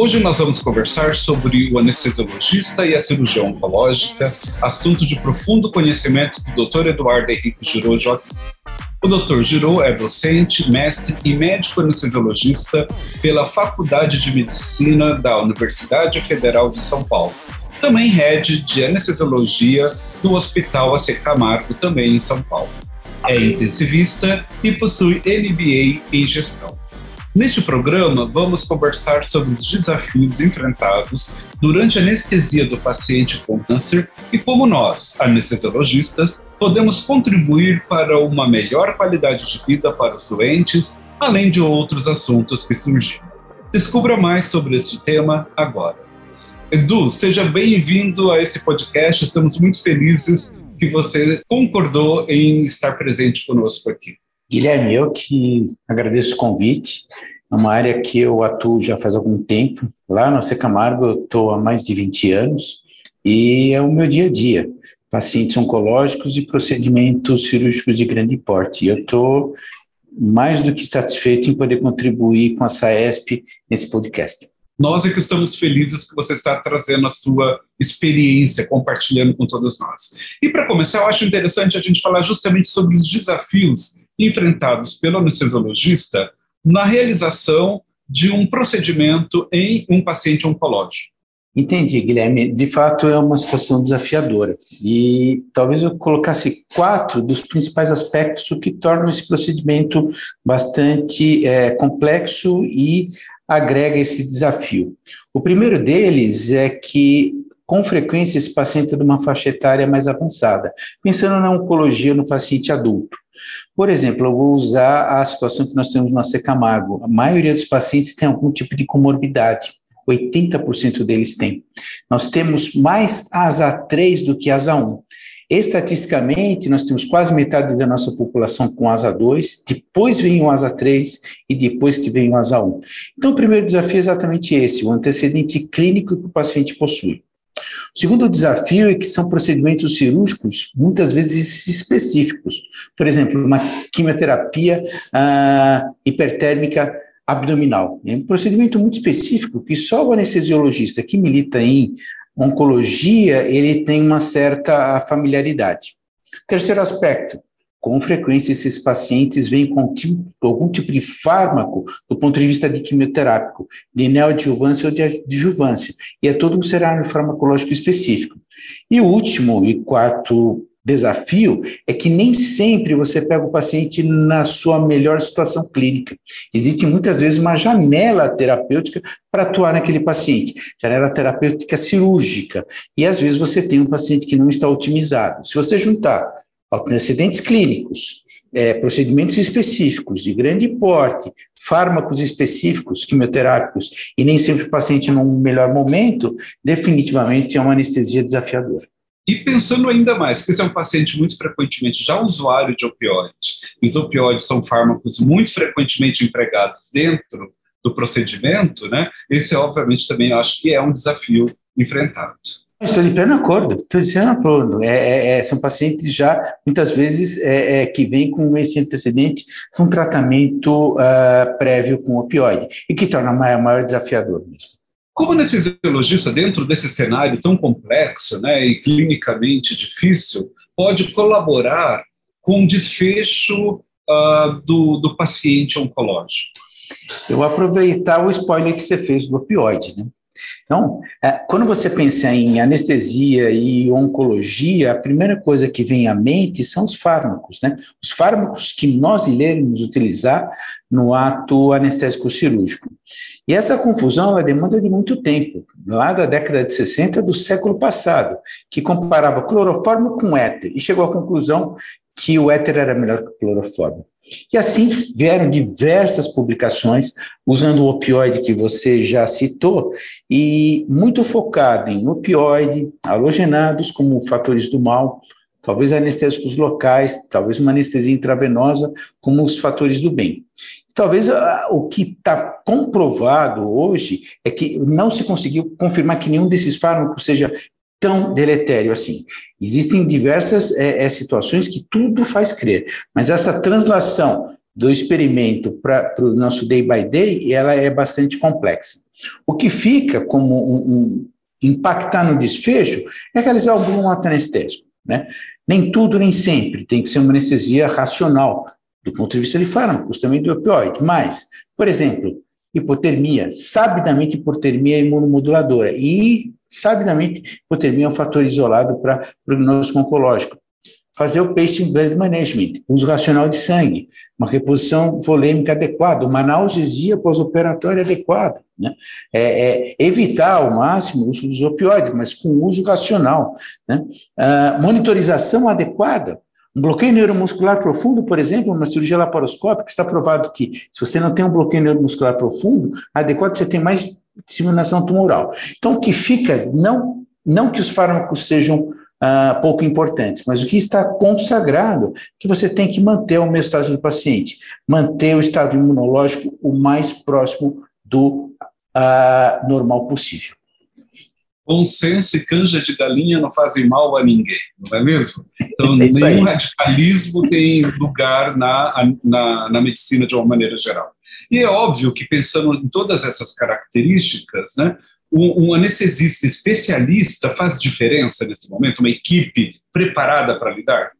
Hoje nós vamos conversar sobre o anestesiologista e a cirurgia oncológica, assunto de profundo conhecimento do Dr. Eduardo Henrique Girou Joaquim. O Dr. Girou é docente, mestre e médico anestesiologista pela Faculdade de Medicina da Universidade Federal de São Paulo. Também head de anestesiologia do Hospital AC Camargo, também em São Paulo. É intensivista e possui MBA em gestão. Neste programa, vamos conversar sobre os desafios enfrentados durante a anestesia do paciente com câncer e como nós, anestesiologistas, podemos contribuir para uma melhor qualidade de vida para os doentes, além de outros assuntos que surgiram. Descubra mais sobre este tema agora. Edu, seja bem-vindo a esse podcast. Estamos muito felizes que você concordou em estar presente conosco aqui. Guilherme, eu que agradeço o convite. É uma área que eu atuo já faz algum tempo. Lá no Secamargo eu estou há mais de 20 anos e é o meu dia a dia. Pacientes oncológicos e procedimentos cirúrgicos de grande porte. Eu estou mais do que satisfeito em poder contribuir com a SAESP nesse podcast. Nós é que estamos felizes que você está trazendo a sua experiência, compartilhando com todos nós. E para começar, eu acho interessante a gente falar justamente sobre os desafios enfrentados pelo anestesiologista na realização de um procedimento em um paciente oncológico. Entendi, Guilherme. De fato, é uma situação desafiadora. E talvez eu colocasse quatro dos principais aspectos que tornam esse procedimento bastante é, complexo e agrega esse desafio. O primeiro deles é que com frequência esse paciente é de uma faixa etária mais avançada, pensando na oncologia no paciente adulto. Por exemplo, eu vou usar a situação que nós temos no AC Camargo. A maioria dos pacientes tem algum tipo de comorbidade. 80% deles têm. Nós temos mais asa 3 do que asa 1. Estatisticamente, nós temos quase metade da nossa população com asa 2, depois vem o asa 3 e depois que vem o asa 1. Então, o primeiro desafio é exatamente esse, o antecedente clínico que o paciente possui. O segundo desafio é que são procedimentos cirúrgicos muitas vezes específicos. Por exemplo, uma quimioterapia ah, hipertérmica abdominal. É um procedimento muito específico que só o anestesiologista que milita em oncologia, ele tem uma certa familiaridade. Terceiro aspecto, com frequência, esses pacientes vêm com algum tipo de fármaco do ponto de vista de quimioterápico, de neoadjuvância ou de adjuvância, e é todo um cenário farmacológico específico. E o último e quarto desafio é que nem sempre você pega o paciente na sua melhor situação clínica. Existe muitas vezes uma janela terapêutica para atuar naquele paciente, janela terapêutica cirúrgica, e às vezes você tem um paciente que não está otimizado. Se você juntar antecedentes clínicos, é, procedimentos específicos de grande porte, fármacos específicos, quimioterápicos, e nem sempre o paciente num melhor momento, definitivamente é uma anestesia desafiadora. E pensando ainda mais, que esse é um paciente muito frequentemente já usuário de opioides, e os opioides são fármacos muito frequentemente empregados dentro do procedimento, né? Esse, obviamente, também acho que é um desafio enfrentado. Estou de pleno acordo, estou de pleno acordo. É, é, é, são pacientes já, muitas vezes, é, é, que vêm com esse antecedente, com tratamento uh, prévio com opioide, e que torna maior, maior desafiador mesmo. Como anestesiologista, dentro desse cenário tão complexo né, e clinicamente difícil, pode colaborar com o desfecho uh, do, do paciente oncológico? Eu aproveitar o spoiler que você fez do opioide, né? Então, é, quando você pensa em anestesia e oncologia, a primeira coisa que vem à mente são os fármacos, né? Os fármacos que nós iremos utilizar no ato anestésico cirúrgico. E essa confusão é demanda de muito tempo, lá da década de 60 do século passado, que comparava clorofórmio com éter e chegou à conclusão que o éter era melhor que o clorofórmio. E assim vieram diversas publicações usando o opioide que você já citou e muito focado em opioide, halogenados como fatores do mal, talvez anestésicos locais, talvez uma anestesia intravenosa, como os fatores do bem. Talvez uh, o que está comprovado hoje é que não se conseguiu confirmar que nenhum desses fármacos seja tão deletério assim. Existem diversas é, é, situações que tudo faz crer, mas essa translação do experimento para o nosso day by day, ela é bastante complexa. O que fica como um, um impactar no desfecho é realizar algum ato anestésico. Né? Nem tudo, nem sempre, tem que ser uma anestesia racional, do ponto de vista de fármacos, também do opioide. Mas, por exemplo, hipotermia, sabidamente hipotermia é imunomoduladora, e sabidamente hipotermia é um fator isolado para prognóstico oncológico fazer o patient blood management, uso racional de sangue, uma reposição volêmica adequada, uma analgesia pós-operatória adequada, né? É, é, evitar ao máximo o uso dos opioides, mas com uso racional, né? Ah, monitorização adequada, um bloqueio neuromuscular profundo, por exemplo, uma cirurgia laparoscópica, está provado que se você não tem um bloqueio neuromuscular profundo, adequado você tem mais disseminação tumoral. Então, o que fica, não, não que os fármacos sejam uh, pouco importantes, mas o que está consagrado que você tem que manter a homeostase do paciente, manter o estado imunológico o mais próximo do uh, normal possível. Bom senso e canja de galinha não fazem mal a ninguém, não é mesmo? Então, é nenhum radicalismo tem lugar na, na, na medicina de uma maneira geral. E é óbvio que, pensando em todas essas características, né, um, um anestesista especialista faz diferença nesse momento? Uma equipe preparada para lidar?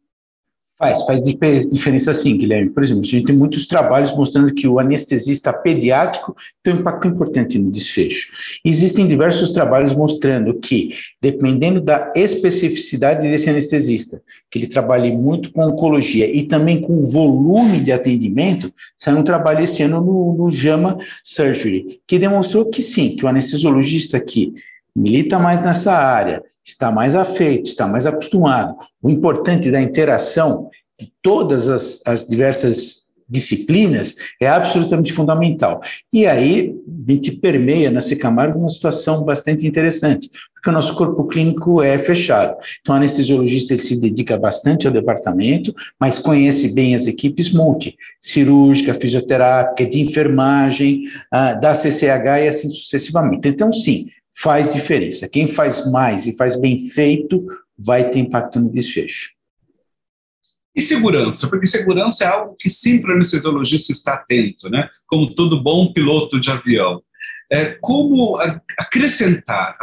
Faz, faz diferença sim, Guilherme. Por exemplo, a gente tem muitos trabalhos mostrando que o anestesista pediátrico tem um impacto importante no desfecho. Existem diversos trabalhos mostrando que, dependendo da especificidade desse anestesista, que ele trabalhe muito com oncologia e também com volume de atendimento, saiu um trabalho esse ano no, no JAMA Surgery, que demonstrou que sim, que o anestesiologista que milita mais nessa área, está mais afeito, está mais acostumado. O importante da interação de todas as, as diversas disciplinas é absolutamente fundamental. E aí a gente permeia na Secamargo uma situação bastante interessante, porque o nosso corpo clínico é fechado. Então, o anestesiologista ele se dedica bastante ao departamento, mas conhece bem as equipes multi, cirúrgica, fisioterápica, de enfermagem, ah, da CCH e assim sucessivamente. Então, sim, faz diferença. Quem faz mais e faz bem feito vai ter impacto no desfecho. E segurança, porque segurança é algo que sempre o anestesiologista está atento, né? Como todo bom piloto de avião. É, como acrescentar,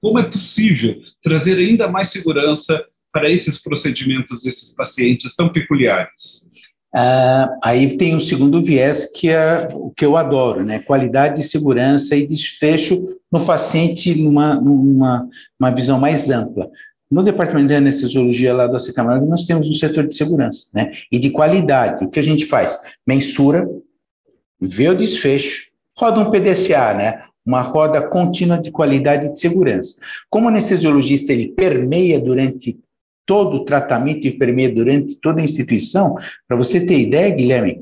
como é possível trazer ainda mais segurança para esses procedimentos desses pacientes tão peculiares? Uh, aí tem o segundo viés, que é o que eu adoro, né? Qualidade, segurança e desfecho no paciente numa, numa uma visão mais ampla. No departamento de anestesiologia lá do Camargo, nós temos um setor de segurança, né? E de qualidade. O que a gente faz? Mensura, vê o desfecho, roda um PDCA, né? Uma roda contínua de qualidade e de segurança. Como anestesiologista ele permeia durante todo o tratamento e durante toda a instituição. Para você ter ideia, Guilherme,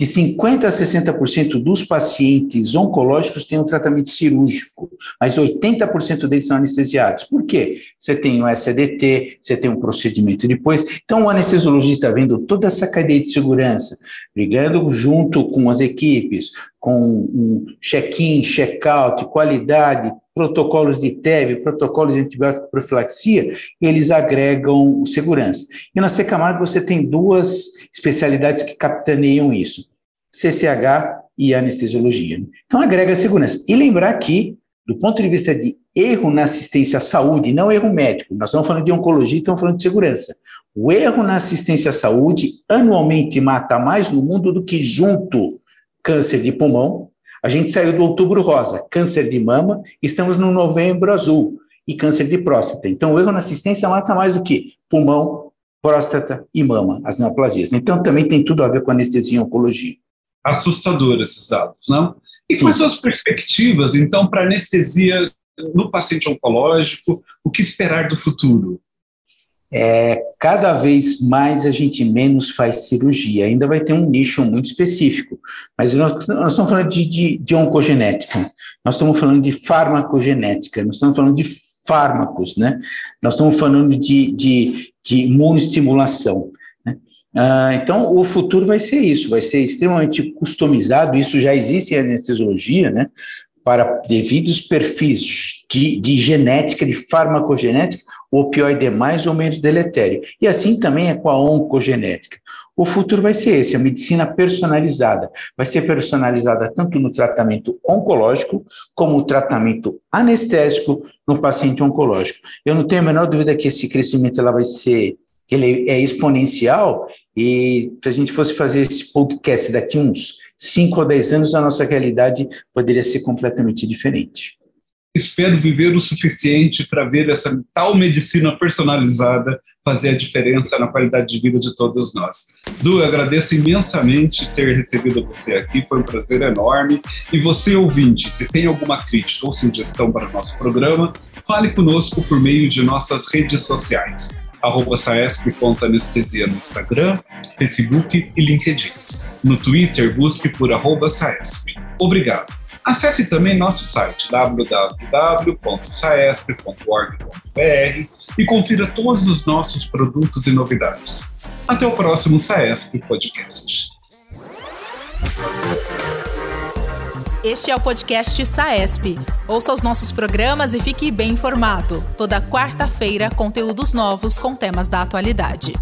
de 50% a 60% dos pacientes oncológicos têm um tratamento cirúrgico, mas 80% deles são anestesiados. Por quê? Você tem o SDT, você tem um procedimento depois. Então, o anestesiologista vendo toda essa cadeia de segurança, brigando junto com as equipes, com um check-in, check-out, qualidade, protocolos de TEV, protocolos de antibiótico profilaxia, eles agregam segurança. E na Secamargo você tem duas especialidades que capitaneiam isso, CCH e anestesiologia. Então agrega segurança. E lembrar que, do ponto de vista de erro na assistência à saúde, não erro médico, nós estamos falando de oncologia, estamos falando de segurança. O erro na assistência à saúde anualmente mata mais no mundo do que junto câncer de pulmão, a gente saiu do outubro rosa, câncer de mama, estamos no novembro azul e câncer de próstata. Então, o erro na assistência mata mais do que pulmão, próstata e mama, as neoplasias. Então, também tem tudo a ver com anestesia e oncologia. Assustador esses dados, não? E Sim. quais são as perspectivas, então, para anestesia no paciente oncológico? O que esperar do futuro? é, cada vez mais a gente menos faz cirurgia. Ainda vai ter um nicho muito específico, mas nós, nós estamos falando de, de, de, oncogenética, nós estamos falando de farmacogenética, nós estamos falando de fármacos, né? Nós estamos falando de, de de imunoestimulação. Né? Ah, então, o futuro vai ser isso, vai ser extremamente customizado, isso já existe em anestesiologia, né? para devidos perfis de, de, genética, de farmacogenética, o opioide é mais ou menos deletério. E assim também é com a oncogenética. O futuro vai ser esse, a medicina personalizada. Vai ser personalizada tanto no tratamento oncológico, como no tratamento anestésico no paciente oncológico. Eu não tenho a menor dúvida que esse crescimento ela vai ser ele é exponencial e se a gente fosse fazer esse podcast daqui uns 5 ou 10 anos, a nossa realidade poderia ser completamente diferente. Espero viver o suficiente para ver essa tal medicina personalizada fazer a diferença na qualidade de vida de todos nós. Du, eu agradeço imensamente ter recebido você aqui, foi um prazer enorme. E você, ouvinte, se tem alguma crítica ou sugestão para o nosso programa, fale conosco por meio de nossas redes sociais arroba saesp.anestesia no Instagram, Facebook e LinkedIn. No Twitter, busque por arroba saesp. Obrigado. Acesse também nosso site www.saesp.org.br e confira todos os nossos produtos e novidades. Até o próximo Saesp Podcast. Este é o podcast Saesp. Ouça os nossos programas e fique bem informado. Toda quarta-feira, conteúdos novos com temas da atualidade.